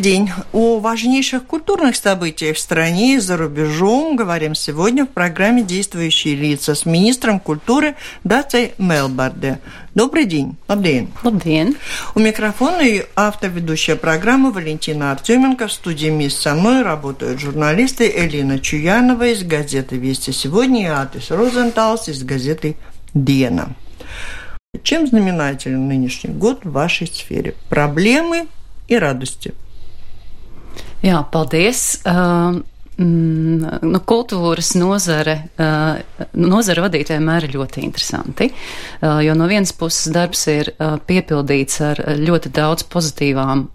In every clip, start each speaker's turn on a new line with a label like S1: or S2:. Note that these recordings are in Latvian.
S1: День. О важнейших культурных событиях в стране и за рубежом говорим сегодня в программе «Действующие лица» с министром культуры Дацей Мелбарде. Добрый день.
S2: Labdien. Labdien.
S1: У микрофона и автоведущая программы Валентина Артеменко. В студии вместе со мной работают журналисты Элина Чуянова из газеты «Вести сегодня» и Атис Розенталс из газеты «Диена». Чем знаменателен нынешний год в вашей сфере? Проблемы и радости.
S2: Jā, paldies. Uh, Mm, nu, kultūras nozare, uh, nozare vadīt vienmēr ir ļoti interesanti, uh, jo no vienas puses darbs ir uh, piepildīts ar ļoti daudz pozitīvām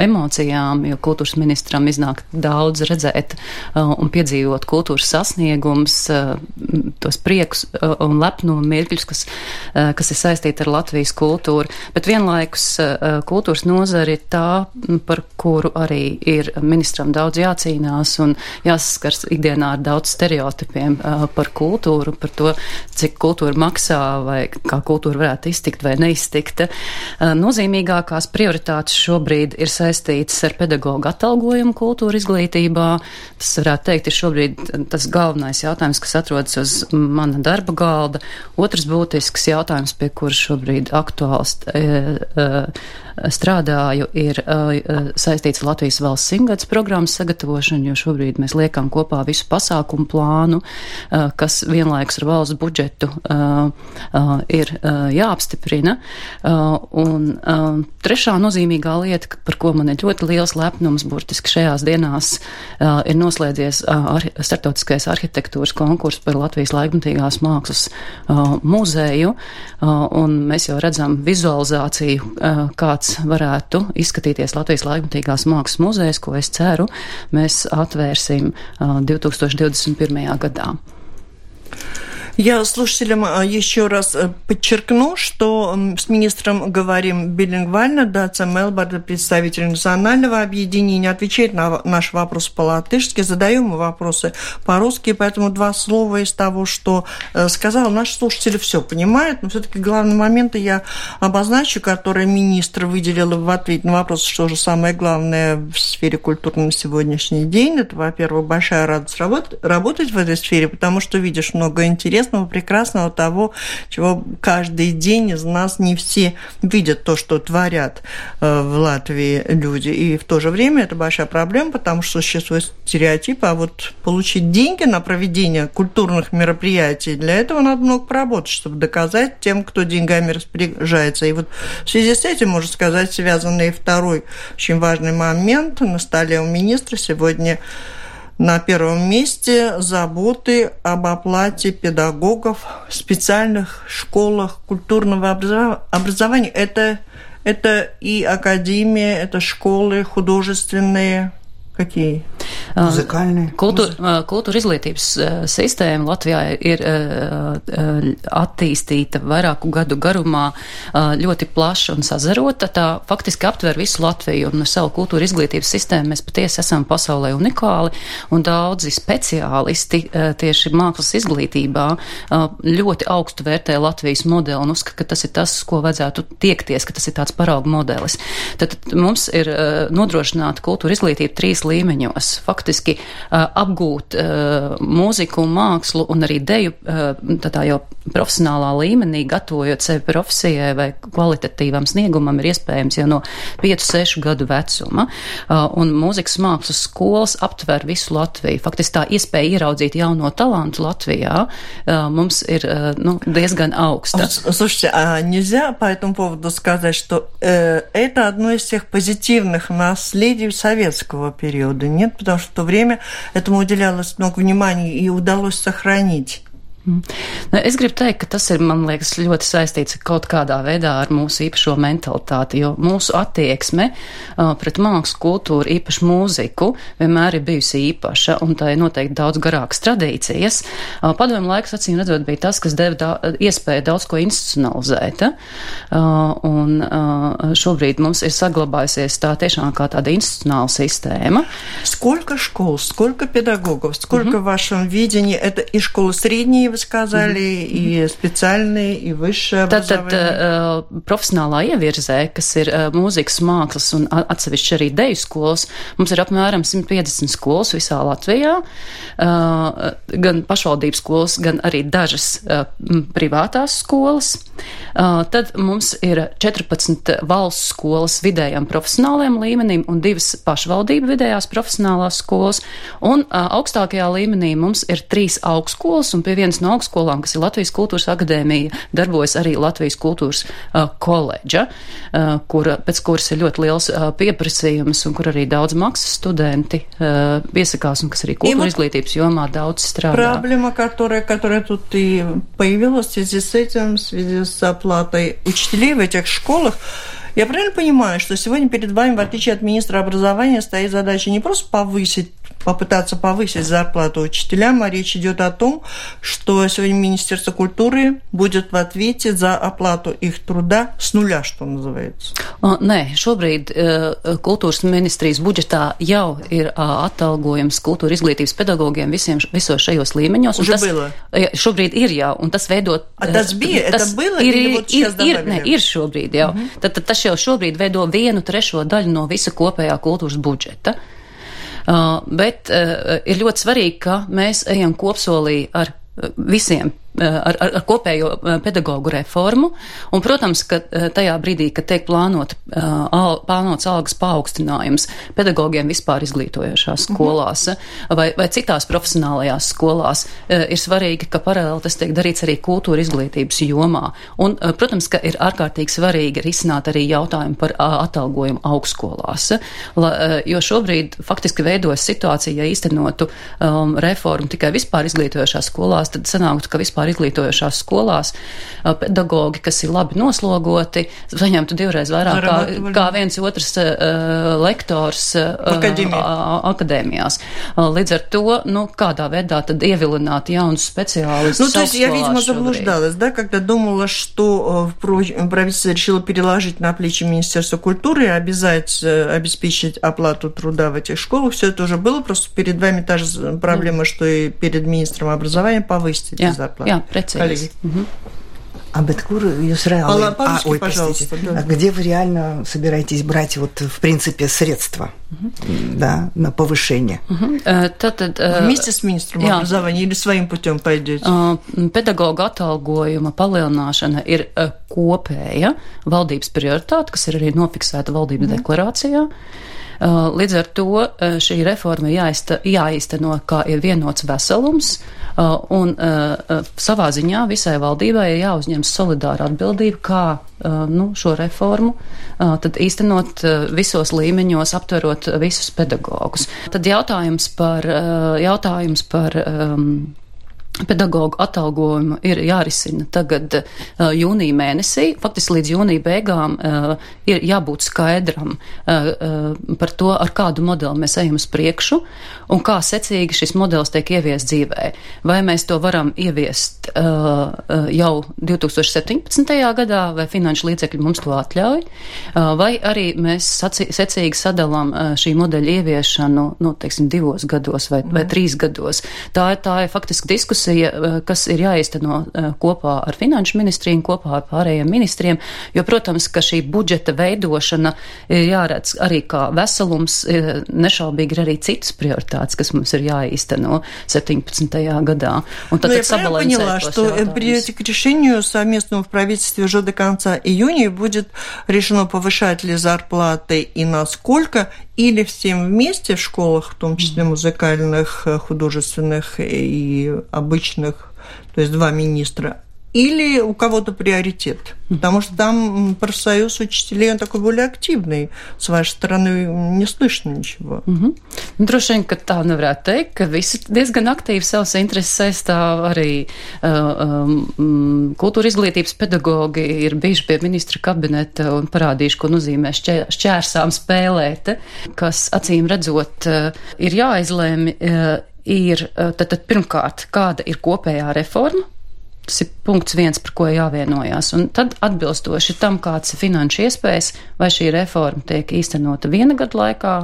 S2: emocijām, jo kultūras ministram iznāk daudz redzēt un piedzīvot kultūras sasniegums, tos priekus un lepnumu mirkļus, kas, kas ir saistīti ar Latvijas kultūru, bet vienlaikus kultūras nozare ir tā, par kuru arī ir ministram daudz jācīnās un jāsaskars ikdienā ar daudz stereotipiem par kultūru, par to, cik kultūra maksā vai kā kultūra varētu iztikt vai neiztikt. Nozīmīgākās prioritātes šobrīd ir saistītas ar pedagoģu atalgojumu kultūra izglītībā. Tas, varētu teikt, ir šobrīd tas galvenais jautājums, kas atrodas uz mana darba galda. Otrs būtisks jautājums, pie kuras šobrīd aktuāls. Strādāju, ir saistīts Latvijas valsts simtgadus programmas sagatavošanu, jo šobrīd mēs liekam kopā visu pasākumu plānu, uh, kas vienlaikus ar valsts budžetu uh, uh, ir jāapstiprina. Un trešā nozīmīgā lieta, par ko man ir ļoti liels lepnums, burtiski šajās dienās ir noslēdzies ar, startautiskais arhitektūras konkurss par Latvijas laikmatīgās mākslas muzeju, un mēs jau redzam vizualizāciju, kāds varētu izskatīties Latvijas laikmatīgās mākslas muzejs, ko es ceru, mēs atvērsim 2021. gadā.
S1: Я слушателям а, еще раз э, подчеркну, что с министром говорим билингвально. Даца Мелбард, представитель национального объединения, отвечает на наш вопрос по-латышски, задаем ему вопросы по-русски, поэтому два слова из того, что э, сказал, наши слушатели все понимают, но все-таки главные моменты я обозначу, которые министр выделил в ответ на вопрос, что же самое главное в сфере культуры на сегодняшний день. Это, во-первых, большая радость работать в этой сфере, потому что видишь много интересного чудесного, прекрасного, того, чего каждый день из нас не все видят то, что творят э, в Латвии люди. И в то же время это большая проблема, потому что существует стереотип, а вот получить деньги на проведение культурных мероприятий, для этого надо много поработать, чтобы доказать тем, кто деньгами распоряжается. И вот в связи с этим, можно сказать, связанный второй очень важный момент на столе у министра сегодня на первом месте заботы об оплате педагогов в специальных школах культурного образования. Это, это и академия, это школы художественные, Какие?
S2: Muzikāļi. Kultūra, kultūra izglītības sistēma Latvijā ir attīstīta vairāku gadu garumā ļoti plaša un sazarota. Tā faktiski aptver visu Latviju un ar savu kultūra izglītības sistēmu mēs patiesi esam pasaulē unikāli un daudzi speciālisti tieši mākslas izglītībā ļoti augstu vērtē Latvijas modeli un uzskata, ka tas ir tas, ko vajadzētu tiekties, ka tas ir tāds parauga modelis. Tad mums ir nodrošināta kultūra izglītība trīs līmeņos. Faktiski uh, apgūt uh, mūziku un mākslu un arī deju uh, tādā jau profesionālā līmenī, gatavojot sevi profesijai vai kvalitatīvam sniegumam, ir iespējams jau no 5-6 gadu vecuma. Uh, un mūzikas mākslas skolas aptver visu Latviju. Faktiski tā iespēja ieraudzīt jauno talantu Латвия uh, mums ir uh, ну, diezgan augста.
S1: Слушайте, а нельзя по этому поводу сказать, что э, это одно из тех позитивных наследий советского периода? Периода нет, потому что в то время этому уделялось много внимания и удалось сохранить
S2: es gribu teikt, ka tas ir, man liekas, ļoti saistīts kaut kādā veidā ar mūsu īpašo mentalitāti, jo mūsu attieksme uh, pret mākslu, kultūru, īpaši mūziku, vienmēr ir bijusi īpaša, un tā ir noteikti daudz garākas tradīcijas. Uh, padomu laiks, acīm redzot, bija tas, kas deva da iespēju daudz ko institucionalizēt, uh, un uh, šobrīd mums ir saglabājusies tā tiešām kā tāda institucionāla sistēma.
S1: Сколько школ, сколько педагогов, сколько mm -hmm. в вашем видении, это и школы средние, вы сказали, mm -hmm. и специальные, и высшее
S2: образование. Tad, tad uh, profesionālā ievirzē, kas ir uh, mūzikas mākslas un atsevišķi arī deju skolas, mums ir apmēram 150 skolas visā Latvijā, uh, gan pašvaldības skolas, gan arī dažas uh, privātās skolas. Uh, tad mums ir 14 valsts skolas vidējam profesionālajam līmenim un divas pašvaldību vidējās profesionālās skolas. Un uh, augstākajā līmenī mums ir trīs augstskolas un pie vienas no augstskolām, kas ir Latvijas kultūras akadēmija, darbojas arī Latvijas kultūras uh, koledža, uh, kur, pēc kuras ir ļoti liels uh, pieprasījums un kur arī daudz maksas studenti uh, piesakās un kas arī kultūra izglītības jomā daudz strādā.
S1: Проблема, которая, которая тут и появилась в связи с этим, в связи с оплатой учителей в этих школах, я правильно понимаю, что сегодня перед вами, в отличие от министра образования, стоит задача не просто повысить попытаться повысить зарплату учителям, а речь идет о том, что сегодня Министерство культуры будет в ответе за оплату их труда с нуля, что называется.
S2: Nē, šobrīd kultūras ministrijas budžetā jau ir atalgojums kultūra izglītības pedagogiem visiem visos šajos līmeņos.
S1: Уже tas, было?
S2: Šobrīd ir jau, un tas veidot.
S1: A, tas bija, tas было,
S2: ir, ir, вот ir, ir, ne, ir šobrīd jau. Mm -hmm. tad, tad tas jau šobrīd veido vienu trešo daļu no visa kopējā kultūras budžeta. Uh, bet uh, ir ļoti svarīgi, ka mēs ejam kopsolī ar visiem. Eh, ar, ar, ar kopējo eh, pedagoģu reformu. Un, protams, ka eh, tajā brīdī, kad tiek plānot, al, plānots algas paaugstinājums pedagogiem vispār izglītojošās mhm. skolās -hmm. vai, vai citās profesionālajās skolās, ir svarīgi, ka paralēli tas tiek darīts arī kultūra izglītības jomā. Un, protams, ka ir ārkārtīgi svarīgi risināt arī jautājumu par atalgojumu augstskolās, jo šobrīd faktiski veidojas situācija, ja īstenotu um, reformu tikai vispār izglītojošās skolās, tad sanāktu, ka vispār vispār izglītojošās skolās pedagogi, kas ir labi noslogoti, saņemtu divreiz vairāk kā, kā viens otrs uh, lektors uh, akadēmijās. Līdz ar to, ну, kādā вейда tad ievilināt jaunus специалистов.
S1: Ну, то есть я, видимо, заблуждалась, да, когда думала, что правительство решило переложить на плечи Министерства культуры и обязать обеспечить оплату труда в этих школах. Все это уже было, просто перед вами та же проблема, что и перед министром образования повысить эти зарплаты.
S2: Jā, precīzi. Угу.
S3: А Беткур jūs реально... А, ой, простите. Да. Где вы реально собираетесь брать вот, в принципе, средства угу. да, на повышение?
S2: Угу. Tad, tad,
S1: Вместе с министром jā. образования или своим путем пойдете?
S2: Pedagoga atalgojuma palielināšana ir kopēja valdības prioritāte, kas ir arī nofiksēta valdības mm. deklarācijā. Līdz ar to šī reforma jāizteno kā ir vienots veselums, un savā ziņā visai valdībai ir jāuzņem solidāra atbildība, kā nu, šo reformu tad īstenot visos līmeņos, aptverot visus pedagogus. Tad jautājums par, jautājums par um, pedagoģu atalgojumu ir jārisina tagad uh, jūnija mēnesī. Faktiski līdz jūnija beigām uh, ir jābūt skaidram uh, uh, par to, ar kādu modeli mēs ejam uz priekšu un kā secīgi šis modelis tiek ieviest dzīvē. Vai mēs to varam ieviest uh, jau 2017. gadā, vai finanšu līdzekļi mums to atļauj, uh, vai arī mēs saci, secīgi sadalām uh, šī modeļa ieviešanu, nu, teiksim, divos gados vai, vai trīs gados. Tā tā ir faktiski diskusija diskusija, eh, kas ir jāizteno eh, kopā ar finanšu ministriju, kopā ar pārējiem ministriem, jo, protams, ka šī budžeta veidošana ir jāredz arī kā veselums, eh, nešaubīgi ir arī citas prioritātes, kas mums ir jāīsteno 17. gadā.
S1: Un tad, Но tad я поняла, что придете к решению совместному в правительстве уже до конца июня будет решено повышать ли зарплаты и насколько, или всем вместе в школах, в том числе музыкальных, художественных и обычных, то есть два министра или у кого-то приоритет. Потому что там профсоюз учителей, он такой более активный. С вашей стороны не слышно ничего.
S2: Mm -hmm. Droši vien, ka tā nevarētu teikt, ka visi diezgan aktīvi savas intereses saistāv arī uh, um, kultūra izglītības pedagogi ir bijuši pie ministra kabineta un parādījuši, ko nozīmē šķēr, šķērsām spēlēt, kas acīm redzot uh, ir jāizlēmi. Ir uh, tad, tad pirmkārt, kāda ir kopējā reforma, Tas ir punkts viens, par ko jāvienojās. Un tad atbilstoši tam, kāds ir finanšu iespējas, vai šī reforma tiek īstenota viena gada laikā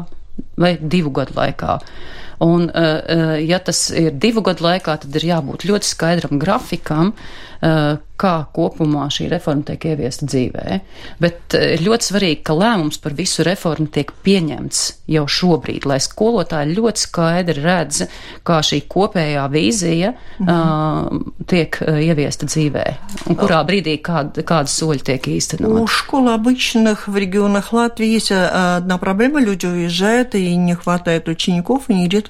S2: vai divu gadu laikā. Uh, uh, ja tas ir divu gadu laikā, tad ir jābūt ļoti skaidram grafikam, uh, kā kopumā šī reforma tiek ieviesta dzīvē. Bet ir eh, ļoti svarīgi, ka lēmums par visu reformu tiek pieņemts jau šobrīd, lai skolotāji ļoti skaidri redz, kā šī kopējā vīzija mhm. uh, tiek uh, ieviesta dzīvē un kurā brīdī kād, kādas soļi tiek īstenot.
S1: У школ обычных в регионах Латвии есть одна проблема. Люди уезжают и не хватает учеников, и нередко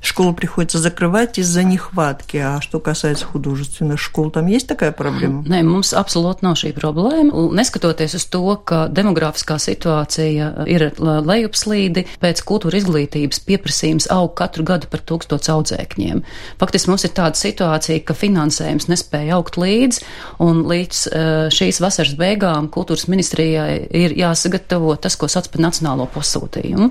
S1: школу приходится закрывать из-за нехватки. А что касается художественных школ, там есть такая проблема?
S2: problēma? Nē, mums absolūti nav šī problēma. Neskatoties uz to, ka demografiskā situācija ir lejupslīdi, pēc kultūra izglītības pieprasījums aug katru gadu par tūkstots audzēkņiem. Faktiski mums ir tāda situācija, ka finansējums nespēja augt līdz, un līdz šīs vasaras beigām kultūras ministrijai ir jāsagatavo tas, ko sauc par nacionālo pasūtījumu.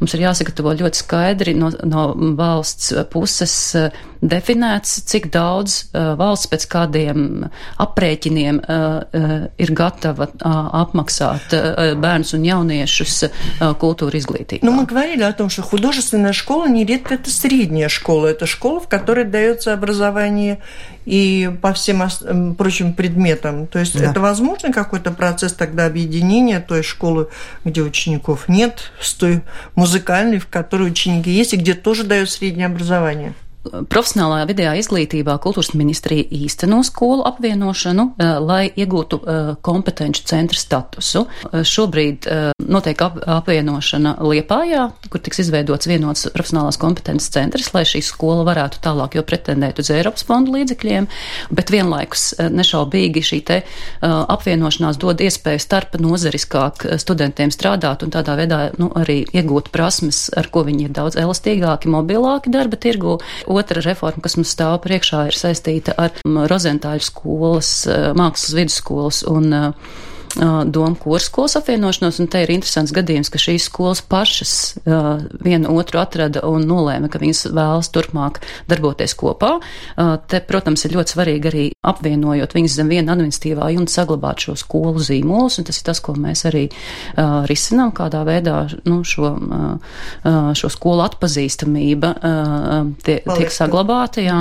S2: Mums ir jāsagatavo ļoti skaidri no, no valsts puses definēts, cik daudz uh, valsts pēc kādiem aprēķiniem uh, ir gatava apmaksāt bērnus un jauniešus культуры изглитива.
S1: Но мы говорили о том, что художественная школа нередко это средняя школа. Это школа, в которой дается образование и по всем прочим предметам. То есть да. это возможно какой-то процесс тогда объединения той школы, где учеников нет, с той музыкальной, в которой ученики есть, и где тоже дают среднее образование.
S2: Profesionālajā vidējā izglītībā kultūras ministrija īsteno skolu apvienošanu, eh, lai iegūtu eh, kompetenci centra statusu. Eh, šobrīd notiek ap, apvienošana Liepājā, kur tiks izveidots vienots profesionālās kompetences centrs, lai šī skola varētu tālāk jau pretendēt uz Eiropas fondu līdzekļiem, bet vienlaikus nešaubīgi šī te apvienošanās dod iespēju starp nozariskāk studentiem strādāt un tādā veidā nu, arī iegūt prasmes, ar ko viņi ir daudz elastīgāki, mobilāki darba tirgu. Otra reforma, kas mums stāv priekšā, ir saistīta ar Rozentāļu skolas, mākslas vidusskolas un Doma kurskolas apvienošanos, un te ir interesants gadījums, ka šīs skolas pašas uh, viena otru atrada un nolēma, ka viņas vēlas turpmāk darboties kopā. Uh, te, protams, ir ļoti svarīgi arī apvienojot viņas zem viena administratīvā jumta saglabāt šo skolu zīmolus, un tas ir tas, ko mēs arī uh, risinām, kādā veidā nu, šo, šo skolu atpazīstamība tie, tiek saglabāta, jā.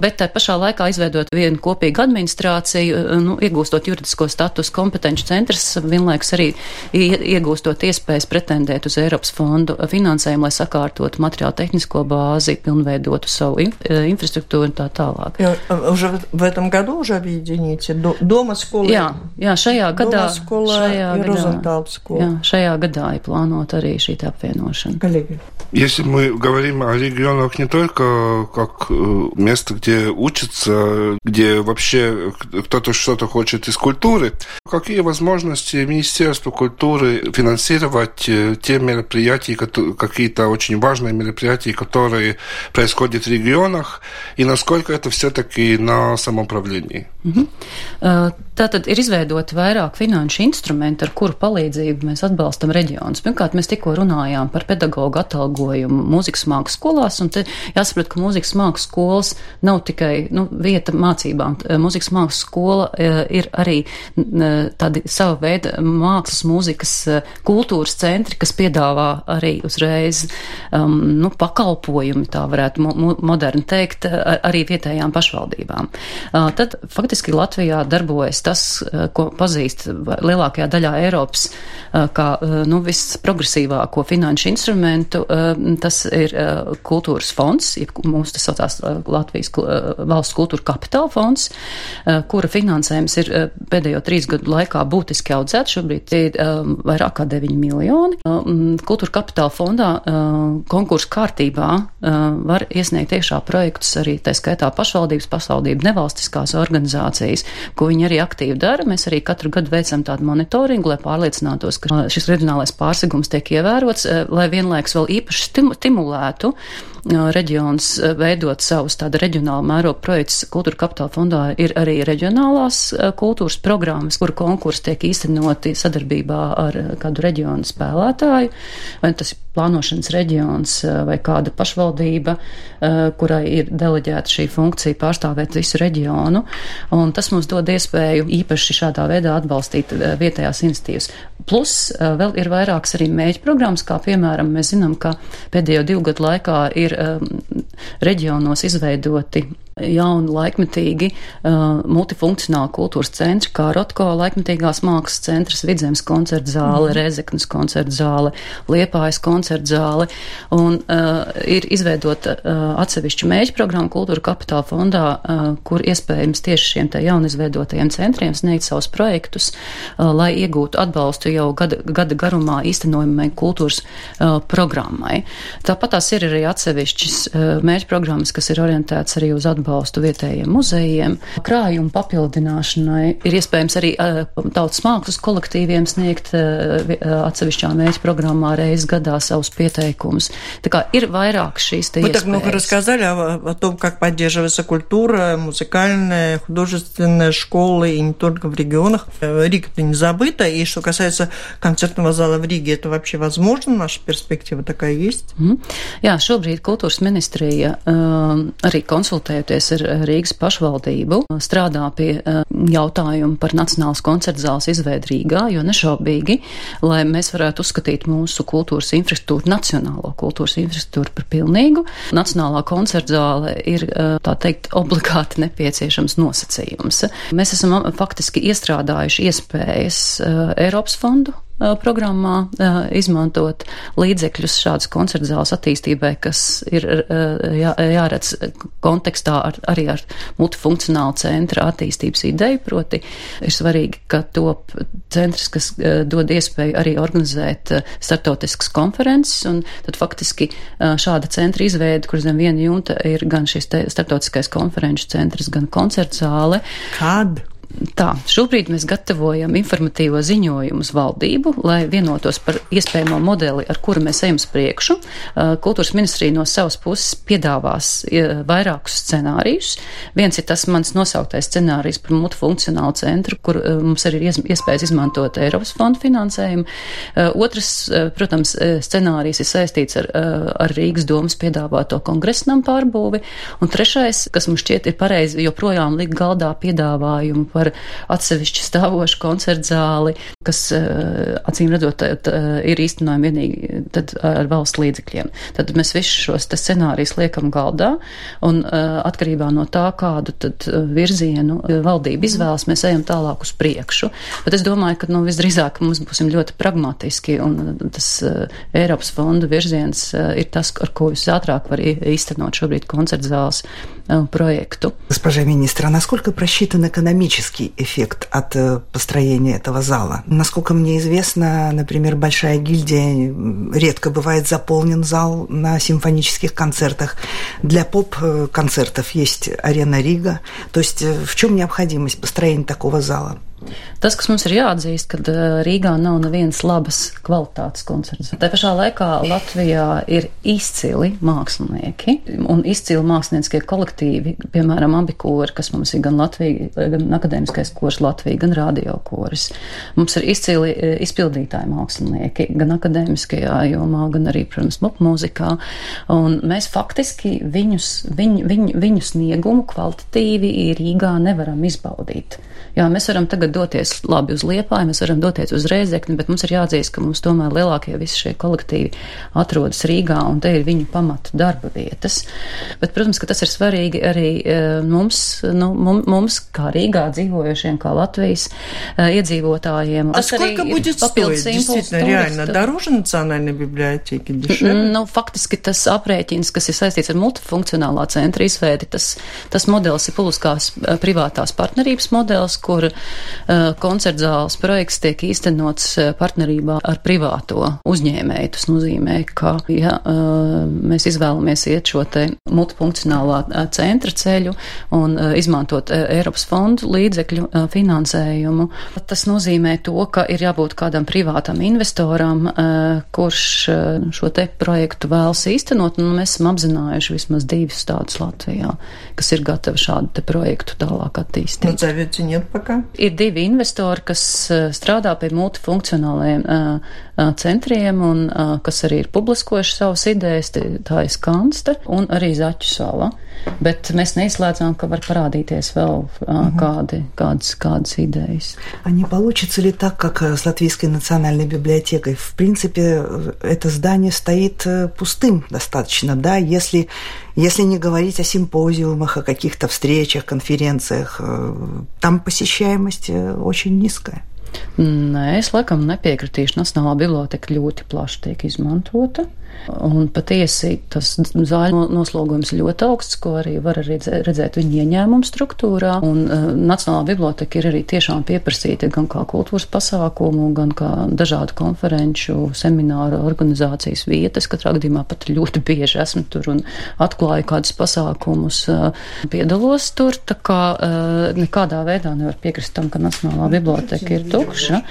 S2: Bet tai pašā laikā izveidot vienu kopīgu administrāciju, nu, iegūstot juridisko statusu kompetenci kompetenci centrs vienlaikus arī iegūstot iespējas pretendēt uz Eiropas fondu finansējumu, lai sakārtotu materiālu tehnisko bāzi, pilnveidotu savu inf infrastruktūru un tā tālāk.
S1: Jā, уже в этом году уже объедините дома сколы.
S2: Jā, jā, šajā gadā.
S1: Skola, šajā gadā, skola.
S2: Jā, šajā gadā ir plānota arī šī apvienošana.
S1: Коллеги.
S4: Если мы говорим о регионах не только как э, место, где учатся, где вообще кто-то что-то хочет из культуры, какие возможности Министерства культуры финансировать э, те мероприятия, какие-то очень важные мероприятия, которые происходят в регионах, и насколько это все-таки на самоуправлении? Mm
S2: -hmm. Tātad ir izveidoti vairāk finanšu instrumentu, ar kuru palīdzību mēs atbalstam reģionus. Pirmkārt, mēs tikko runājām par pedagoģu atalgojumu mūzikas mākslas skolās, un te jāsaprot, ka mūzikas mākslas skolas nav tikai nu, vieta mācībām. Mūzikas mākslas skola e, ir arī tādi sava veida mākslas, mūzikas, kultūras centri, kas piedāvā arī uzreiz um, nu, pakalpojumi, tā varētu mo moderni teikt, arī vietējām pašvaldībām. Uh, tad faktiski Latvijā darbojas tas, eh, ko pazīst lielākajā daļā Eiropas eh, kā eh, nu, visprogresīvāko finanšu instrumentu, tas ir kultūras fonds, mums tas saucās Latvijas valsts kultūra kapitāla fonds, kura finansējums ir pēdējo trīs gadu laikā kā būtiski audzēt. Šobrīd ir vairāk kā 9 miljoni. Kultūra kapitāla fondā konkursu kārtībā var iesniegt iekšā projektus arī tā skaitā pašvaldības, pašvaldību nevalstiskās organizācijas, ko viņi arī aktīvi dara. Mēs arī katru gadu veicam tādu monitoringu, lai pārliecinātos, ka šis reģionālais pārsegums tiek ievērots, uh, lai vienlaiks vēl īpaši stimulētu reģions veidot savus tādu reģionālu mērogu projektus. Kultūra kapitāla fondā ir arī reģionālās kultūras programmas, kuru konkursi tiek īstenoti sadarbībā ar kādu reģionu spēlētāju, vai tas ir plānošanas reģions vai kāda pašvaldība, kurai ir deleģēta šī funkcija pārstāvēt visu reģionu. Un tas mums dod iespēju īpaši šādā veidā atbalstīt vietējās institīvas. Plus vēl ir vairākas arī mēģi programmas, kā piemēram mēs zinām, ka pēdējo divu gadu laikā ir um, reģionos izveidoti jauni laikmetīgi uh, multifunkcionāli kultūras centri, kā Rotko laikmetīgās mākslas centrs, Vidzemes koncerta zāle, mm. Rezeknas koncerta zāle, Liepājas koncerta zāle, un uh, ir izveidota uh, atsevišķa mēģi programma kultūra kapitāla fondā, uh, kur iespējams tieši šiem te jaunizveidotajiem centriem sniegt savus projektus, uh, lai iegūtu atbalstu jau gada, gada garumā īstenojumai kultūras uh, programmai. Tāpat tās ir arī atsevišķas uh, mēģi programmas, kas ir orientētas arī uz atbalstu atbalstu vietējiem muzejiem. Krājumu papildināšanai ir iespējams arī uh, tautas mākslas kolektīviem sniegt uh, atsevišķā mērķa programmā reizes gadā savus pieteikumus. Tā kā ir vairāk šīs te
S1: Вы так много рассказали о, о том, как поддерживается культура, музыкальная, художественная школы, и не только в регионах. Рига-то не забыта, и что касается концертного зала в Риге, это вообще возможно? Наша перспектива такая есть?
S2: Mm. Jā, šobrīd kultūras ministrija uh, arī konsultējoties sadarbojoties ar Rīgas pašvaldību, strādā pie eh, jautājuma par Nacionālas koncerta zāles izveidu Rīgā, jo nešaubīgi, lai mēs varētu uzskatīt mūsu kultūras infrastruktūru, nacionālo kultūras infrastruktūru par pilnīgu, Nacionālā koncerta zāle ir, eh, tā teikt, obligāti nepieciešams nosacījums. Mēs esam faktiski iestrādājuši iespējas eh, Eiropas fondu programmā izmantot līdzekļus šādas koncertzāles attīstībai, kas ir jā, jāredz kontekstā ar, arī ar multifunkcionālu centra attīstības ideju, proti ir svarīgi, ka top centrs, kas dod iespēju arī organizēt startautiskas konferences, un tad faktiski šāda centra izveida, kur zem viena jumta ir gan šis startautiskais konferenču centrs, gan koncertzāle.
S1: Kad?
S2: Tā, šobrīd mēs gatavojam informatīvo ziņojumu uz valdību, lai vienotos par iespējamo modeli, ar kuru mēs ejam uz priekšu. Kultūras ministrija no savas puses piedāvās vairākus scenārijus. Viens ir tas mans nosauktais scenārijs par multifunkcionālu centru, kur mums arī ir iespējas izmantot Eiropas fondu finansējumu. Otrs, protams, scenārijs ir saistīts ar, ar Rīgas domas piedāvāto kongresnam pārbūvi. Un trešais, kas mums šķiet ir pareizi, joprojām likt galdā piedāvājumu par par atsevišķu stāvošu koncertu zāli, kas eh, acīm redzot ir īstenojami vienīgi tad ar valsts līdzekļiem. Tad mēs visus šos scenārijus liekam galdā un eh, atkarībā no tā, kādu tad eh, virzienu valdība izvēlas, mēs ejam tālāk uz priekšu. Bet es domāju, ka nu, visdrīzāk mums būsim ļoti pragmatiski un tas Eiropas fondu virziens ir tas, ar ko visātrāk var īstenot šobrīd koncertu zāles проекту.
S3: Госпожа министра, насколько просчитан экономический эффект от э, построения этого зала? Насколько мне известно, например, Большая гильдия редко бывает заполнен зал на симфонических концертах. Для поп-концертов есть арена Рига. То есть э, в чем необходимость построения такого зала?
S2: Tas, kas mums ir jāatzīst, ka Rīgā nav nevienas labas kvalitātes koncerts. Tā pašā laikā Latvijā ir izcili mākslinieki un izcili mākslinieckie kolektīvi, piemēram, abi kori, kas mums ir gan Latvija, gan akadēmiskais kors Latvija, gan radio koris. Mums ir izcili izpildītāji mākslinieki, gan akadēmiskajā jomā, gan arī, protams, mūzikā. Un mēs faktiski viņus, viņu, viņu, viņu sniegumu kvalitatīvi Rīgā nevaram izbaudīt. Jā, mēs varam tagad doties labi uz Liepāju, mēs varam doties uz Rēzekni, bet mums ir jāatzīst, ka mums tomēr lielākie visi šie kolektīvi atrodas Rīgā un te ir viņu pamatu darba vietas. Bet, protams, ka tas ir svarīgi arī e, mums, nu, mums kā Rīgā dzīvojošiem, kā Latvijas uh, iedzīvotājiem.
S1: А сколько будет стоить? Действительно, реально дороже национальной библиотеки, дешевле?
S2: Nu, faktiski tas aprēķins, kas ir saistīts ar multifunkcionālā centra izveidi, tas, tas modelis ir publiskās privātās partnerības modelis, kur Eh, koncertzāles projekts tiek īstenots eh, partnerībā ar privāto uzņēmēju. Tas nozīmē, ka, ja eh, mēs izvēlamies iet šo te multifunkcionālā centra ceļu un izmantot Eiropas fondu līdzekļu finansējumu, tas nozīmē to, ka ir jābūt kādam privātam investoram, kurš šo te projektu vēlas īstenot, un mēs esam apzinājuši vismaz divus tādus Latvijā, kas ir gatavi šādu te projektu tālāk attīstīt.
S1: Nu,
S2: ir divi investori, kas strādā pie multifunkcionāliem centriem un kas arī ir publiskojuši savas idejas, tā ir Skansta un arī Zaķu sala. Bet mēs neizslēdzām, ka var parādīties vēl uh, kādi, kādas, kādas идеjas.
S3: А не получится ли так, как с Латвийской национальной библиотекой? В принципе, это здание стоит пустым достаточно, да, если, если не говорить о симпозиумах, о каких-то встречах, конференциях, там посещаемость очень низкая.
S2: Nē, es laikam nepiekritīšu. Nacionālā biblioteka ļoti plaši tiek izmantota. Un patiesi tas zāļu noslogojums ļoti augsts, ko arī var redzēt viņa ieņēmumu struktūrā. Un uh, Nacionālā biblioteka ir arī tiešām pieprasīta gan kā kultūras pasākumu, gan kā dažādu konferenču, semināru organizācijas vietas. Katrā gadījumā pat ļoti bieži esmu tur un atklāju kādus pasākumus, uh, piedalos tur. Tā kā uh, nekādā veidā nevar piekrist tam, ka Nacionālā biblioteka ir tukša.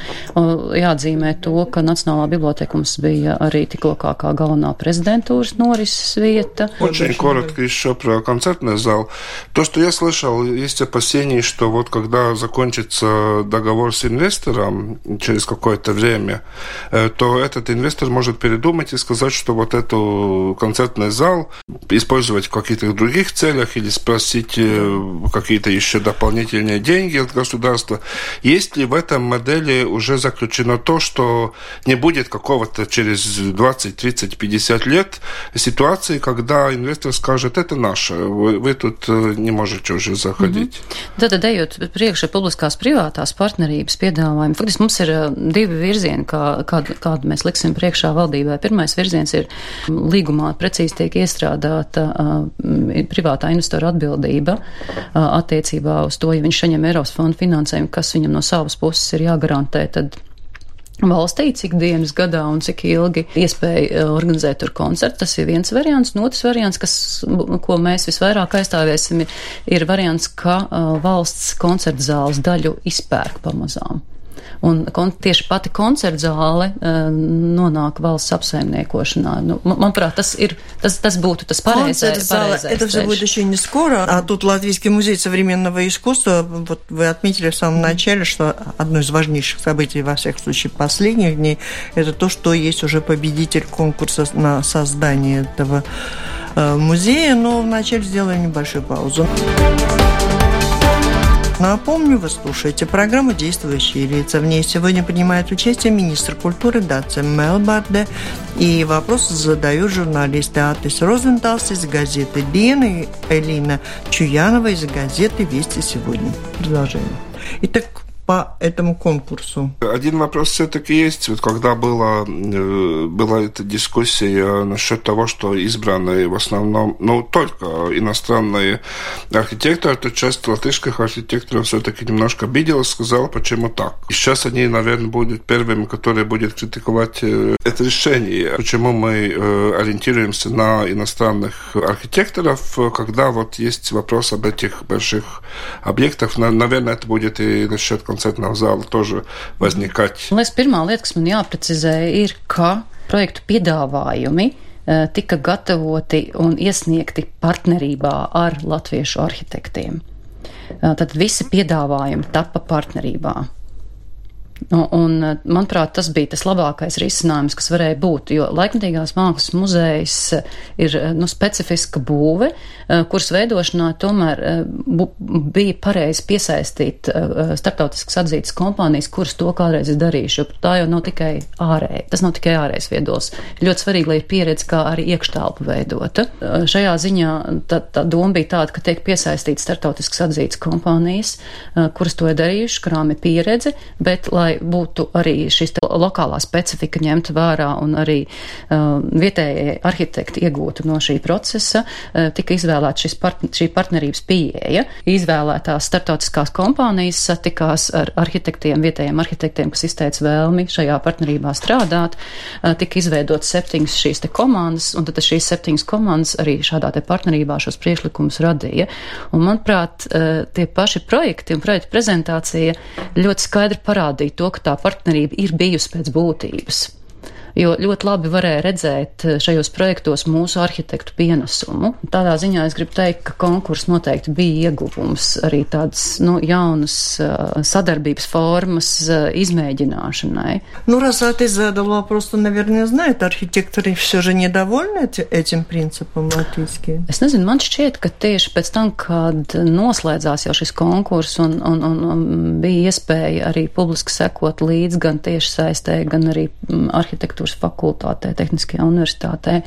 S2: Jāatzīmē to, ka Nacionālā biblioteka mums bija arī tikko kā, kā galvenā galvenā prezидентūras норис света.
S4: Очень коротко еще про концертный зал. То, что я слышал, есть опасения, что вот когда закончится договор с инвестором через какое-то время, э, то этот инвестор может передумать и сказать, что вот эту концертный зал использовать в каких-то других целях или спросить э, какие-то еще дополнительные деньги от государства. Есть ли в этом модели уже заключено то, что не будет какого-то через 20, 30, 50 lет ситуации, когда инвестор скажет, это наше, вы, вы тут не можете уже заходить. Mm
S2: -hmm. Tad, ejot priekšā publiskās privātās partnerības piedāvājumi, faktiski mums ir divi virzieni, kā, kādu, kādu mēs liksim priekšā valdībai. Pirmais virziens ir līgumā precīzi tiek iestrādāta uh, privātā investora atbildība uh, attiecībā uz to, ja viņš saņem Eiropas fondu finansējumu, kas viņam no savas puses ir jāgarantē, tad valstī, cik dienas gadā un cik ilgi iespēja eh, organizēt tur koncertu. Tas ir viens variants. Un otrs variants, kas, ko mēs visvairāk aizstāvēsim, ir, ir variants, ka uh, valsts koncertu zāles daļu izpērk pamazām. Un kon, tieši pati koncerta zāle uh, nonāk valsts apsaimniekošanā. Nu, manuprāt, tas, ir, tas, tas būtu tas pareizais.
S1: Это все будет еще не скоро. А тут Латвийский музей современного искусства, вот вы отметили в самом начале, что одно из важнейших событий, во всех случаях, последних дней, это то, что есть уже победитель конкурса на создание этого э, музея. Но вначале сделаем небольшую паузу. Напомню, вы слушаете программу «Действующие лица». В ней сегодня принимает участие министр культуры Датси Мелбарде. И вопросы задают журналисты Атис Розенталс из газеты «Дин» и Элина Чуянова из газеты «Вести сегодня». Продолжение. Итак, по этому конкурсу?
S4: Один вопрос все-таки есть. Вот когда была, э, была эта дискуссия насчет того, что избранные в основном, ну, только иностранные архитекторы, то часть латышских архитекторов все-таки немножко обиделась, сказала, почему так. И сейчас они, наверное, будут первыми, которые будут критиковать э, это решение. Почему мы э, ориентируемся на иностранных архитекторов, когда вот есть вопрос об этих больших объектах. Наверное, это будет и насчет koncertnā zāle тоже возникать.
S2: Liekas, pirmā lieta, kas man jāprecizē, ir, ka projektu piedāvājumi tika gatavoti un iesniegti partnerībā ar latviešu arhitektiem. Tad visi piedāvājumi tapa partnerībā. Nu, un, eh, manuprāt, tas bija tas labākais risinājums, kas varēja būt, jo laikmatīgās mākslas muzejs eh, ir eh, nu, specifiska būve, kuras veidošanā tomēr bija pareizi piesaistīt starptautiskas atzītas kompānijas, kuras to kādreiz ir darījuši, jo tā jau nav tikai ārēji, tas nav tikai ārējais viedos. Ļoti svarīgi, lai ir pieredze, kā arī iekštālpu veidota. Šajā ziņā tā, tā doma bija tāda, ka tiek piesaistīts starptautiskas atzītas kompānijas, kuras to ir darījuši, kurām ir pieredze, bet lai lai būtu arī šīs lokālā specifika ņemta vērā un arī uh, vietējie arhitekti iegūtu no šī procesa, uh, tika izvēlēta šis part šī partnerības pieeja. Izvēlētās startautiskās kompānijas satikās ar arhitektiem, vietējiem arhitektiem, kas izteica vēlmi šajā partnerībā strādāt. Uh, tika izveidotas septiņas šīs te komandas, un tad šīs septiņas komandas arī šādā te partnerībā šos priekšlikumus radīja. Un, manuprāt, uh, tie paši projekti un projekta prezentācija ļoti skaidri parādīja to, ka tā partnerība ir bijusi pēc būtības jo ļoti labi varēja redzēt eh, šajos projektos mūsu arhitektu pienesumu. Tādā ziņā es gribu teikt, ka konkurss noteikti bija ieguvums arī tādas nu, jaunas uh, sadarbības formas uh, измēģināšanai.
S1: Ну, раз ты задал вопрос, то, наверное, знает, архитекторы все же недовольны этим принципом латвийские.
S2: Es nezinu, man šķiet, ka tieši pēc tam, kad noslēdzās jau šis konkurss un, un, un, un bija iespēja arī publiski sekot līdz gan tieši saistē, gan arī mm, arhitektu arhitektūras fakultātē, Tehniskajā universitātē,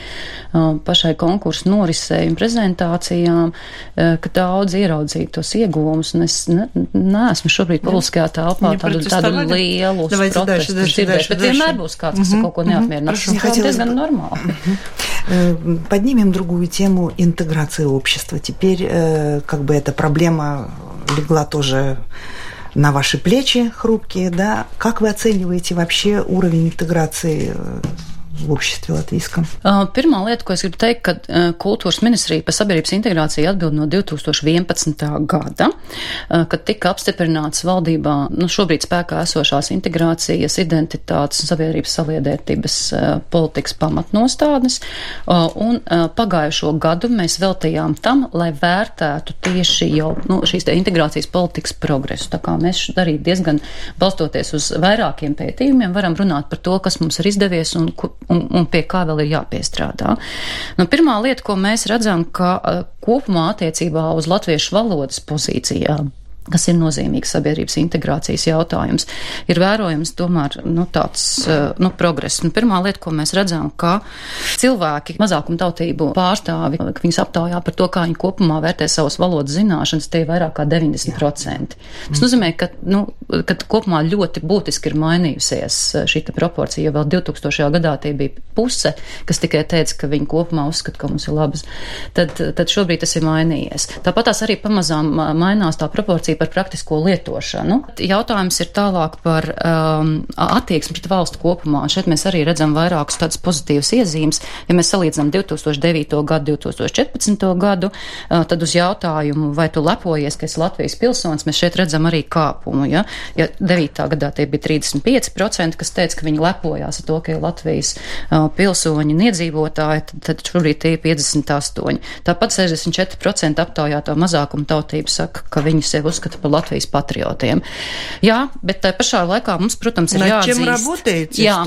S2: pašai konkursu norisei un prezentācijām, ka daudz ieraudzīja tos ieguvumus, un es ne, neesmu šobrīd publiskajā telpā tādu, tādu lielu protestu dzirdējuši, bet vienmēr būs kāds, kas ar kaut ko neapmierinās. Tas ir diezgan нормально.
S3: Поднимем другую тему интеграции общества. Теперь как бы эта проблема легла тоже на ваши плечи хрупкие, да. Как вы оцениваете вообще уровень интеграции э, обществе латвийском?
S2: Pirmā lieta, ko es gribu teikt, ka kultūras ministrija par sabiedrības integrāciju atbild no 2011. gada, kad tika apstiprināts valdībā nu, šobrīd spēkā esošās integrācijas, identitātes un sabiedrības saliedētības politikas pamatnostādnes, un pagājušo gadu mēs veltījām tam, lai vērtētu tieši jau nu, šīs te integrācijas politikas progresu. Tā kā mēs arī diezgan balstoties uz vairākiem pētījumiem varam runāt par to, kas mums ir izdevies un, un, un pie kā vēl ir jāpiestrādā. Nu, pirmā lieta, ko mēs redzam, ka uh, kopumā attiecībā uz latviešu valodas pozīcijām kas ir nozīmīgs sabiedrības integrācijas jautājums, ir vērojams tomēr nu, tāds eh, nu, progress. Nu, pirmā lieta, ko mēs redzam, ka cilvēki, mazākuma tautību pārstāvi, viņus aptaujā par to, kā viņi kopumā vērtē savas valodas zināšanas, tie ir vairāk kā 90%. Tas nozīmē, ka, nu, ka kopumā ļoti būtiski ir mainījusies eh, šī proporcija, jo vēl 2000. gadā tie bija puse, kas tikai teica, ka viņi kopumā uzskata, ka mums ir labas. Tad, tad šobrīd tas ir mainījies. Tāpat tās arī pamazām mainās tā proporcija informāciju par praktisko lietošanu. Jautājums ir tālāk par um, attieksmi pret valstu kopumā. Šeit mēs arī redzam vairākus tādus pozitīvus iezīmes. Ja mēs salīdzinām 2009. gadu, 2014. gadu, uh, tad uz jautājumu, vai tu lepojies, ka esi Latvijas pilsonis, mēs šeit redzam arī kāpumu. Ja, ja 9. gadā tie bija 35%, kas teica, ka viņi lepojās ar to, ka ir Latvijas uh, pilsoņi un iedzīvotāji, tad, tad šobrīd tie ir 58. Tāpat 64% aptaujāto mazākumu tautību saka, ka viņi sev uzskata uzskata par Latvijas patriotiem. Jā, bet tā pašā laikā mums, protams, ir jāatzīst.
S1: Jā,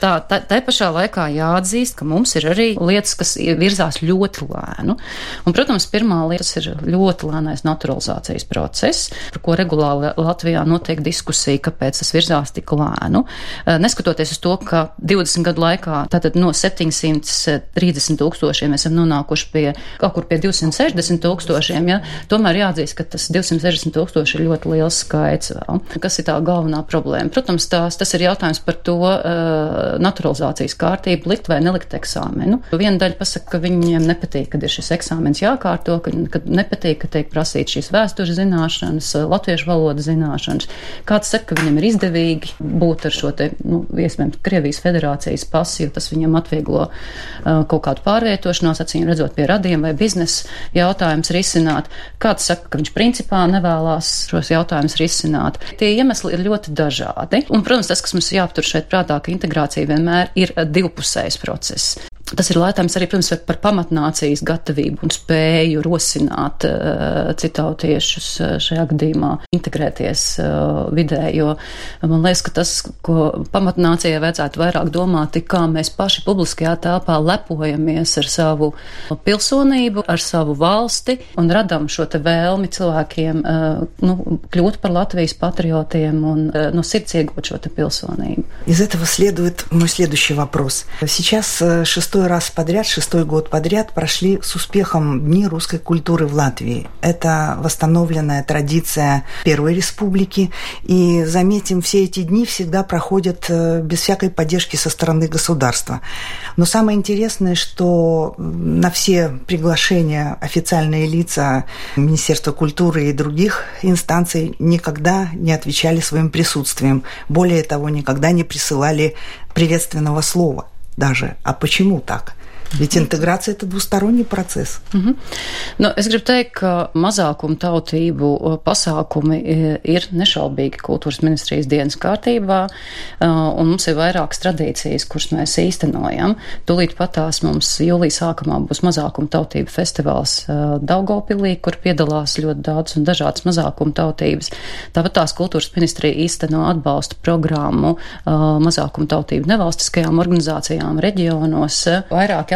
S1: tā,
S2: tā, tā pašā laikā jāatzīst, ka mums ir arī lietas, kas virzās ļoti lēnu. Un, protams, pirmā lieta ir ļoti lēnais naturalizācijas process, par ko regulāri Latvijā notiek diskusija, kāpēc tas virzās tik lēnu. Eh, neskatoties uz to, ka 20 gadu laikā, tātad no 730 tūkstošiem mēs esam nonākuši pie kaut kur pie 260 tūkstošiem, ja, tomēr jāatzīst, ka tas 260 60 tūkstoši ir ļoti liels skaits vēl. Kas ir tā galvenā problēma? Protams, tās, tas ir jautājums par to uh, naturalizācijas kārtību, likt vai nelikt eksāmenu. Viena daļa pasaka, ka viņiem nepatīk, kad ir šis eksāmens jākārto, ka, kad nepatīk, ka tiek prasīt šīs vēstures zināšanas, uh, latviešu valodas zināšanas. Kāds saka, ka viņam ir izdevīgi būt ar šo te, nu, iespējams, Krievijas federācijas pasi, jo tas viņam atvieglo uh, kaut kādu pārvietošanos, acīm redzot pie radiem vai biznesa jautājums risināt. Kāds saka, ka viņš principā nevēlās šos jautājumus risināt. Tie iemesli ir ļoti dažādi. Un, protams, tas, kas mums jāaptur šeit prātā, ka integrācija vienmēr ir divpusējs process. Tas ir lētājums arī, protams, par pamatnācijas gatavību un spēju rosināt uh, citautiešus uh, šajā gadījumā integrēties uh, vidē, jo man liekas, ka tas, ko pamatnācijai vajadzētu vairāk domāt, ir kā mēs paši publiskajā telpā lepojamies ar savu pilsonību, ar savu valsti un radam šo te vēlmi cilvēkiem uh, nu, kļūt par Latvijas patriotiem un uh, no sirds iegūt šo te pilsonību.
S3: Из этого следует мой следующий вопрос. Сейчас 6 шестой раз подряд, шестой год подряд прошли с успехом Дни русской культуры в Латвии. Это восстановленная традиция Первой Республики. И, заметим, все эти дни всегда проходят э, без всякой поддержки со стороны государства. Но самое интересное, что на все приглашения официальные лица Министерства культуры и других инстанций никогда не отвечали своим присутствием. Более того, никогда не присылали приветственного слова даже. А почему так? Ведь integrācija ir двусторонний процess.
S2: Mm -hmm. nu, es gribu teikt, ka mazākumu tautību pasākumi ir nešaubīgi kultūras ministrijas dienas kārtībā, un mums ir vairākas tradīcijas, kuras mēs īstenojam. Tūlīt patās mums jūlijas sākumā būs mazākumu tautību festivāls Daugopilī, kur piedalās ļoti daudz un dažādas mazākumu tautības. Tāpat tās kultūras ministrija īsteno atbalstu programmu mazākumu tautību nevalstiskajām organizācijām reģionos.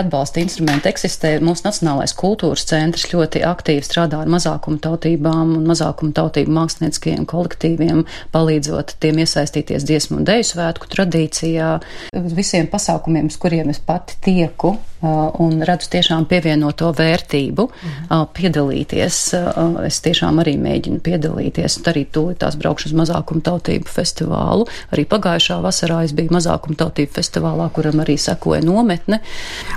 S2: Vairāki atbalsta instrumenti eksistē. Mūsu Nacionālais kultūras centrs ļoti aktīvi strādā ar mazākumu tautībām un mazākumu tautību mākslinieckajiem kolektīviem, palīdzot tiem iesaistīties dziesmu un deju svētku tradīcijā. Visiem pasākumiem, uz kuriem es pati tieku un redzu tiešām pievienoto vērtību, mhm. piedalīties. Es tiešām arī mēģinu piedalīties, un arī tūlīt tās braukšu uz mazākumu tautību festivālu. Arī pagājušā vasarā es biju mazākumu tautību festivālā, kuram arī sekoja nometne.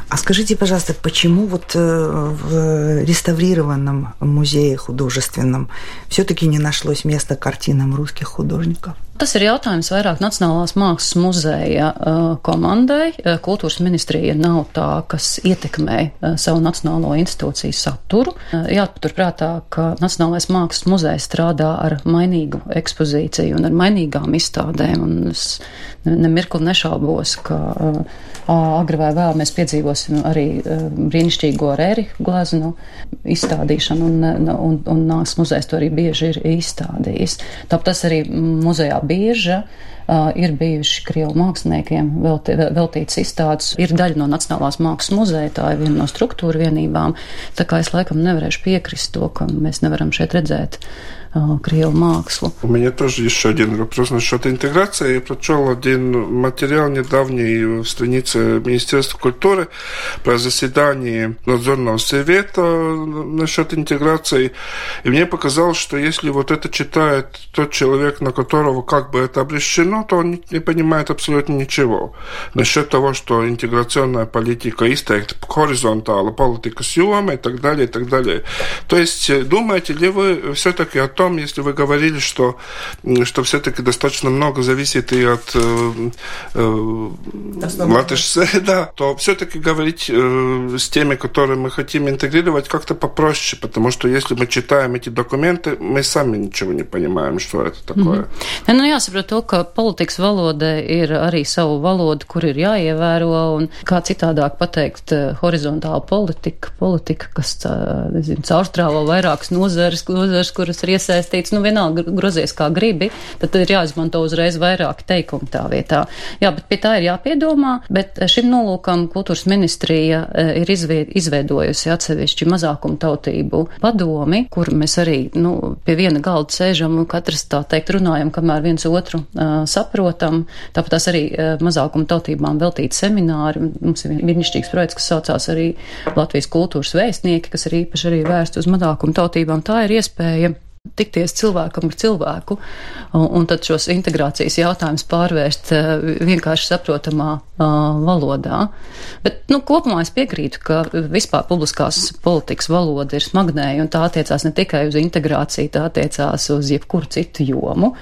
S3: А скажите, пожалуйста, почему вот э, в реставрированном музее художественном все-таки не нашлось места картинам русских художников?
S2: Tas ir jautājums vairāk Nacionālās mākslas muzeja uh, komandai. Uh, kultūras ministrija nav tā, kas ietekmē uh, savu nacionālo institūciju saturu. Jāpaturprātā, ka Nacionālais mākslas muzejs strādā ar mainīgu ekspozīciju un ar mainīgām izstādēm, un es nemirkli nešaubos, ka agri vai vēl mēs piedzīvosim arī brīnišķīgo Rēriku gleznu izstādīšanu, un, un, un Nāks muzejs to arī bieži ir izstādījis. Tāpēc tas arī muzejā beija Uh, ir bijuši krievu māksliniekiem velti, veltīts izstādes. Ir daļa no Nacionālās mākslas muzeja, tā ir viena no struktūra vienībām. Tā kā es laikam nevarēšu piekrist to, ka mēs nevaram крию макслу.
S4: У меня тоже еще один вопрос насчет интеграции. Я прочел один материал недавний в странице Министерства культуры про заседание надзорного совета насчет интеграции. И мне показалось, что если вот это читает тот человек, на которого как бы это обращено, то он не понимает абсолютно ничего. Насчет того, что интеграционная политика изтeikt горизонтала, политика с и так далее, и так далее. То есть, думаете ли вы все-таки о том, если вы говорили, что, что все-таки достаточно много зависит и от э, э, латышцы, да, то все-таки говорить э, с теми, которые мы хотим интегрировать, как-то попроще, потому что если мы читаем эти документы, мы сами ничего не понимаем, что это такое. Mm
S2: -hmm. Nu, jāsaprot to, ka politikas valoda ir arī savu valodu, kur ir jāievēro, un kā citādāk pateikt, eh, horizontāla politika, politika, kas, nezinu, caurstrāvo vairākas nozares, nozares, kuras ir iesaistīts, nu vienalga grozies kā gribi, tad ir jāizmanto uzreiz vairāk teikumu tā vietā. Jā, bet pie tā ir jāpiedomā, bet šim nolūkam kultūras ministrija eh, ir izveidojusi atsevišķi mazākumu tautību padomi, kur mēs arī, nu, pie viena galda sēžam un katrs tā teikt runājam, kamēr viens otru uh, saprotam. Tāpat tās arī uh, mazākumu tautībām veltīti semināri. Mums ir brīnišķīgs projekts, kas saucās arī Latvijas kultūras vēstnieki, kas ir īpaši arī vērst uz mazākumu tautībām. Tā ir iespēja tikties cilvēkam ar cilvēku, un, un tad šos integrācijas jautājumus pārvērst eh, vienkārši saprotamā uh, valodā. Bet, nu, kopumā es piekrītu, ka vispār publiskās politikas valoda ir smagnēja, un tā attiecās ne tikai uz integrāciju, tā attiecās uz jebkuru citu jomu.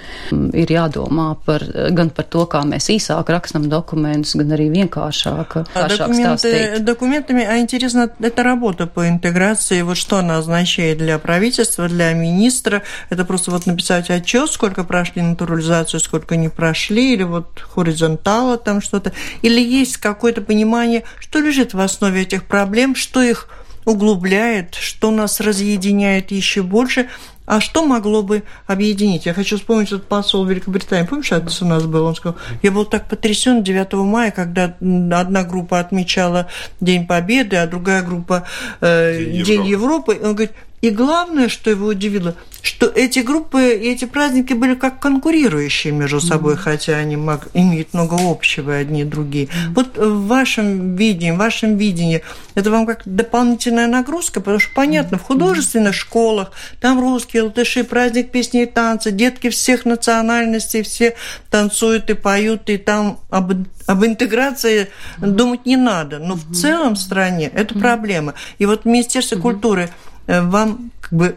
S2: Ir jādomā par, gan par to, kā mēs īsāk rakstam dokumentus, gan arī vienkāršāk.
S1: Документы, документами, а интересно, это работа по интеграции, вот что она означает для правительства, для министра, быстро. Это просто вот написать отчет, сколько прошли натурализацию, сколько не прошли, или вот хоризонтала там что-то. Или есть какое-то понимание, что лежит в основе этих проблем, что их углубляет, что нас разъединяет еще больше, а что могло бы объединить? Я хочу вспомнить этот посол Великобритании. Помнишь, адрес у нас был? Он сказал, я был так потрясен 9 мая, когда одна группа отмечала День Победы, а другая группа э, День, День Европы. Он говорит, И главное, что его удивило, что эти группы и эти праздники были как конкурирующие между собой, mm-hmm. хотя они мог, имеют много общего одни и другие. Mm-hmm. Вот в вашем видении, в вашем видении, это вам как дополнительная нагрузка, потому что понятно, mm-hmm. в художественных школах там русские, латыши, праздник песни и танца, детки всех национальностей, все танцуют и поют, и там об, об интеграции mm-hmm. думать не надо. Но mm-hmm. в целом в стране это mm-hmm. проблема. И вот Министерство mm-hmm. культуры вам как бы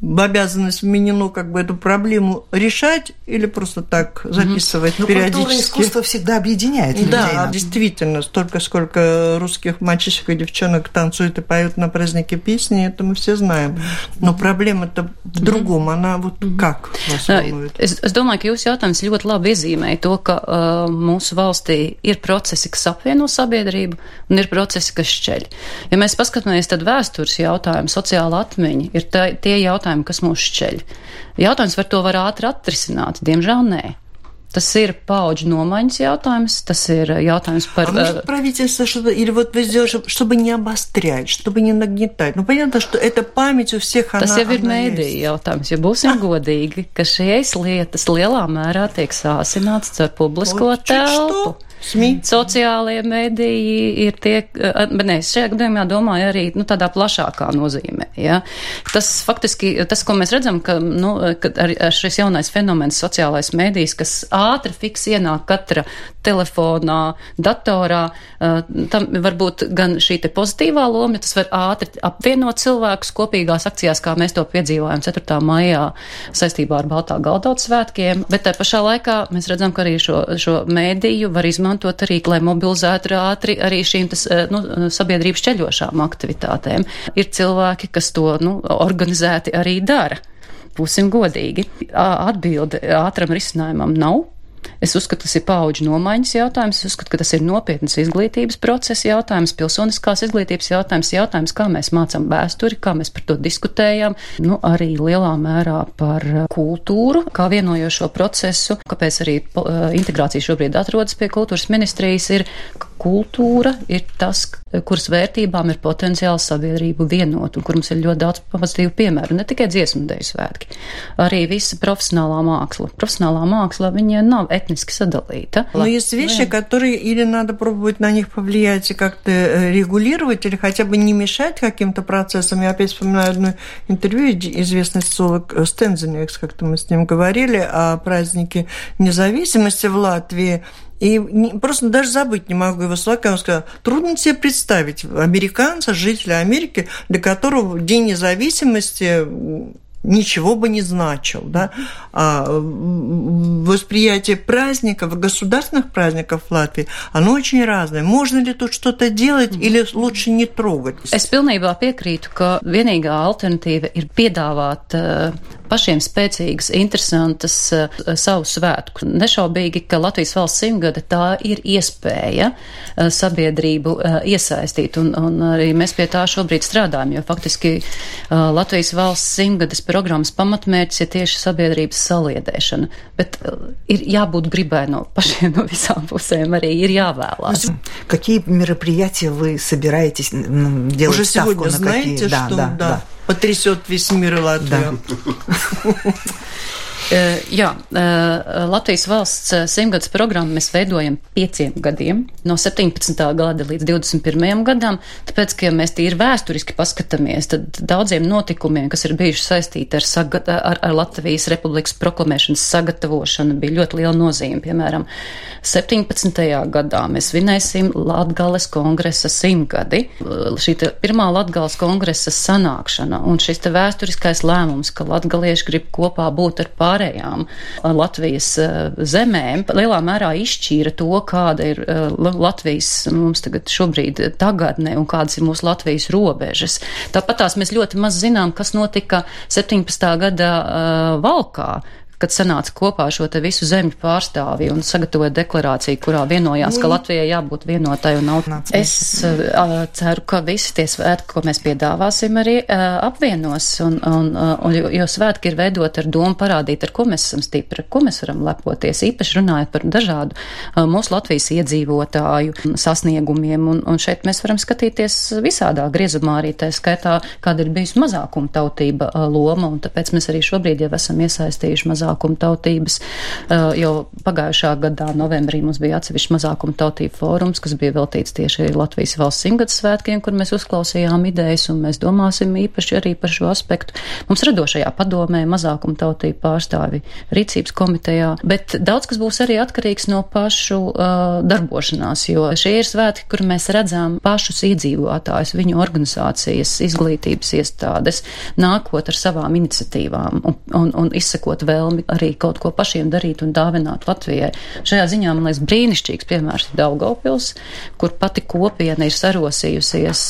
S1: в обязанность вменено как бы эту проблему решать или просто так записывать mm-hmm. периодически?
S3: Ну, культура и искусство всегда объединяет людей.
S1: Да, действительно, столько, сколько русских мальчишек и девчонок танцуют и поют на празднике песни, это мы все знаем. Но проблема-то в другом, она вот как вас волнует?
S2: Es, es domāju, ka jūsu jautājums ļoti labi iezīmē to, ka uh, mūsu valstī ir procesi, kas apvieno sabiedrību, un ir procesi, kas šķeļ. Ja mēs paskatāmies, tad vēstures jautājumi, sociāla atmiņa ir tā, tie jautājumi, jautājumi, kas mūs šķeļ. Jautājums, vai to var ātri atrisināt? Diemžēl nē. Tas ir paudžu nomaiņas jautājums, tas ir jautājums par...
S1: А может, правительство что-то, или вот вы сделали, чтобы не обострять, чтобы не нагнетать? Ну, понятно, что это память у всех,
S2: Tas она, jau ir mēdīja jautājums, ja būsim godīgi, ka šīs lietas lielā mērā tiek sāsināts ar publisko вот, telpu. Что?
S1: SMI.
S2: Sociālie mediji ir tie, bet nē, šajā gadījumā domāju arī nu, tādā plašākā nozīmē. Ja? Tas faktiski, tas, ko mēs redzam, ka, nu, ar, ar šis jaunais fenomens sociālais medijs, kas ātri fiks ienāk katra telefonā, datorā, tam var būt gan šī te pozitīvā loma, tas var ātri apvienot cilvēkus kopīgās akcijās, kā mēs to piedzīvojam 4. maijā saistībā ar Baltā galdauts svētkiem, bet tā pašā laikā mēs redzam, ka arī šo, šo mēdīju var izmantot izmantot arī, lai mobilizētu ātri arī šīm tas, eh, nu, sabiedrības ceļošām aktivitātēm. Ir cilvēki, kas to nu, organizēti arī dara. Būsim godīgi. Atbilde ātram risinājumam nav. Es uzskatu, tas ir paudžu nomaiņas jautājums, es uzskatu, ka tas ir nopietnas izglītības procesa jautājums, pilsoniskās izglītības jautājums, jautājums, kā mēs mācām vēsturi, kā mēs par to diskutējam, nu, arī lielā mērā par kultūru, kā vienojošo procesu, kāpēc arī uh, integrācija šobrīd atrodas pie kultūras ministrijas, ir, kultūra ir tas, kuras vērtībām ir potenciāls sabiedrību vienot, un kur mums ir ļoti daudz pozitīvu piemēru, ne tikai dziesmu dēļu svētki, arī visa profesionālā māksla. Профессиональная māksla, viņa nav этнически sadalīta.
S1: Но есть вещи, которые или надо пробовать на них повлиять и как-то регулировать, или хотя бы не мешать каким-то процессам. Я опять вспоминаю одно интервью, известный социолог Стензенекс, как-то мы с ним говорили о празднике независимости в Латвии. И не, просто даже забыть не могу его слова, он сказал, трудно себе представить американца, жителя Америки, для которого День независимости ничего бы не значил. Да? А восприятие праздников, государственных праздников в Латвии, оно очень разное. Можно ли тут что-то делать или лучше не трогать?
S2: Es pilnībā piekrītu, ka vienīgā alternatīva ir uh, pašiem spēcīgas, interesantas uh, savu svētku. Nešaubīgi, ka Latvijas valsts simtgada tā ir iespēja uh, sabiedrību uh, iesaistīt, un, un arī mēs pie tā šobrīd strādājam, jo faktiski uh, Latvijas valsts simtgadas programmas pamatmērķis ir tieši sabiedrības saliedēšana, bet uh, ir jābūt gribai no pašiem no visām pusēm, arī ir jāvēlās.
S3: Какие мероприятия вы собираетесь делать
S1: Уже
S3: ставку
S1: сегодня
S3: на
S1: знаете,
S3: какие?
S1: что да, да, Потрясет весь мир и Латвию.
S3: Да.
S2: Uh, jā, uh, Latvijas valsts simtgadus programmu mēs veidojam pieciem gadiem, no 17. gada līdz 21. gadam, tāpēc, ka, ja mēs tīri vēsturiski paskatāmies, tad daudziem notikumiem, kas ir bijuši saistīti ar, sagata, ar, ar Latvijas republikas proklamēšanas sagatavošanu, bija ļoti liela nozīme. Piemēram, 17. gadā mēs vinēsim Latgales kongresa simtgadi, šī pirmā Latgales kongresa sanākšana un šis te vēsturiskais lēmums, ka latgalieši grib kopā būt ar pārējiem pārējām uh, Latvijas uh, zemēm lielā mērā izšķīra to, kāda ir uh, Latvijas mums tagad šobrīd tagadne un kādas ir mūsu Latvijas robežas. Tāpat tās mēs ļoti maz zinām, kas notika 17. gada Valkā kad sanāca kopā šo te visu zemju pārstāvi un sagatavoja deklarāciju, kurā vienojās, ka Latvijai jābūt vienotai un autonomai. Es uh, ceru, ka visi tie svētki, ko mēs piedāvāsim, arī uh, apvienos, un, un, uh, un, jo, jo svētki ir veidot ar domu parādīt, ar ko mēs esam stipri, ar ko mēs varam lepoties, īpaši runājot par dažādu uh, mūsu Latvijas iedzīvotāju sasniegumiem, un, un šeit mēs varam skatīties visādā griezumā arī tā skaitā, kāda ir bijusi mazākuma tautība uh, loma, un tāpēc mēs arī šobrīd jau esam iesaistījuši mazākuma tautības, uh, jo pagājušā gadā novembrī mums bija atsevišķi mazākuma tautību fórums, kas bija veltīts tieši Latvijas valsts simtgadus svētkiem, kur mēs uzklausījām idejas, un mēs domāsim īpaši arī par šo aspektu. Mums radošajā padomē mazākuma tautību pārstāvi rīcības komitejā, bet daudz kas būs arī atkarīgs no pašu uh, darbošanās, jo šie ir svētki, kur mēs redzam pašus iedzīvotājus, viņu organizācijas, izglītības iestādes, nākot ar savām iniciatīvām un, un, un izsekot vēlmi vēlmi arī kaut ko pašiem darīt un dāvināt Latvijai. Šajā ziņā, man liekas, brīnišķīgs piemērs ir Daugavpils, kur pati kopiena ir sarosījusies,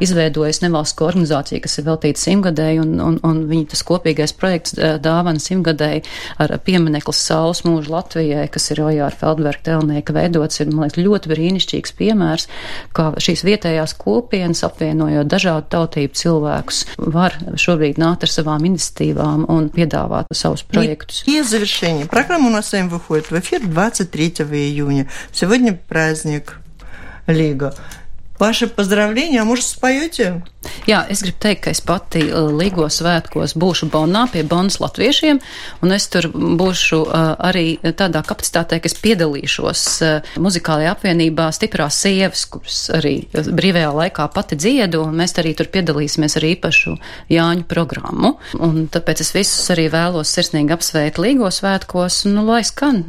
S2: izveidojas nevalstisko organizāciju, kas ir veltīta simtgadēji, un, un, un viņa tas kopīgais projekts dāvana simtgadēji ar piemineklis saules mūžu Latvijai, kas ir Ojāra Feldberga telnieka veidots, ir, man liekas, ļoti brīnišķīgs piemērs, kā šīs vietējās kopienas apvienojot dažādu tautību cilvēkus var šobrīd nākt ar savām iniciatīvām un piedāvāt savus projektus. Проекtus.
S1: И, и завершение. Программа у нас с вами выходит в эфир 23 июня. Сегодня праздник Лига. Paša pozdravļiņa, mums spējot jau.
S2: Jā, es gribu teikt, ka es pati э, Līgo svētkos būšu Bonā pie Bonas latviešiem, un es tur būšu arī tādā kapacitātē, ka es piedalīšos muzikālajā apvienībā stiprās sievas, kuras arī brīvajā laikā pati dziedu, un mēs arī tur piedalīsimies ar īpašu Jāņu programmu. Un tāpēc es visus arī vēlos sirsnīgi apsveikt Līgo svētkos, un nu, lai skan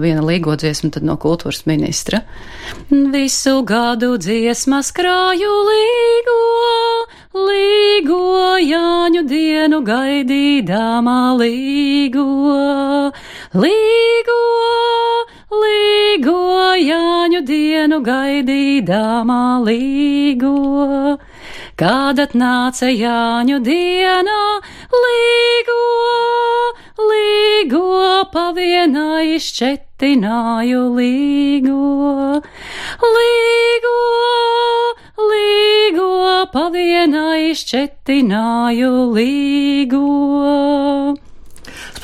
S2: viena Līgo dziesma tad no kultūras ministra. Visu gadu dziesma dziesmas krāju Līgo līgo Jāņu dienu gaidīdamā līgo, līgo, līgo Jāņu dienu gaidīdamā līgo. Kad atnāca Jāņu diena, līgo, līgo pavienā izšķetināju līgo, līgo līgo, pavienā izšķetināju līgo.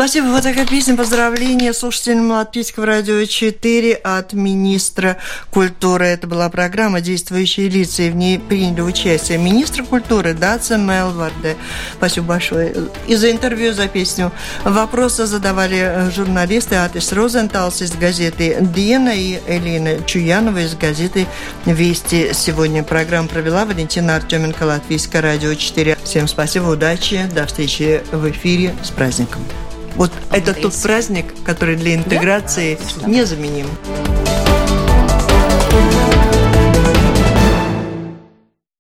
S1: Спасибо. Вот такая песня поздравления слушателям Латвийского радио 4 от министра культуры. Это была программа «Действующие лица», и в ней приняли участие министр культуры Даца Мелварде. Спасибо большое. И за интервью, за песню. Вопросы задавали журналисты Атис Розенталс из газеты «Диена» и Элина Чуянова из газеты «Вести». Сегодня программу провела Валентина Артеменко, Латвийское радио 4. Всем спасибо, удачи, до встречи в эфире. С праздником! Вот это тот праздник, который для интеграции да? незаменим.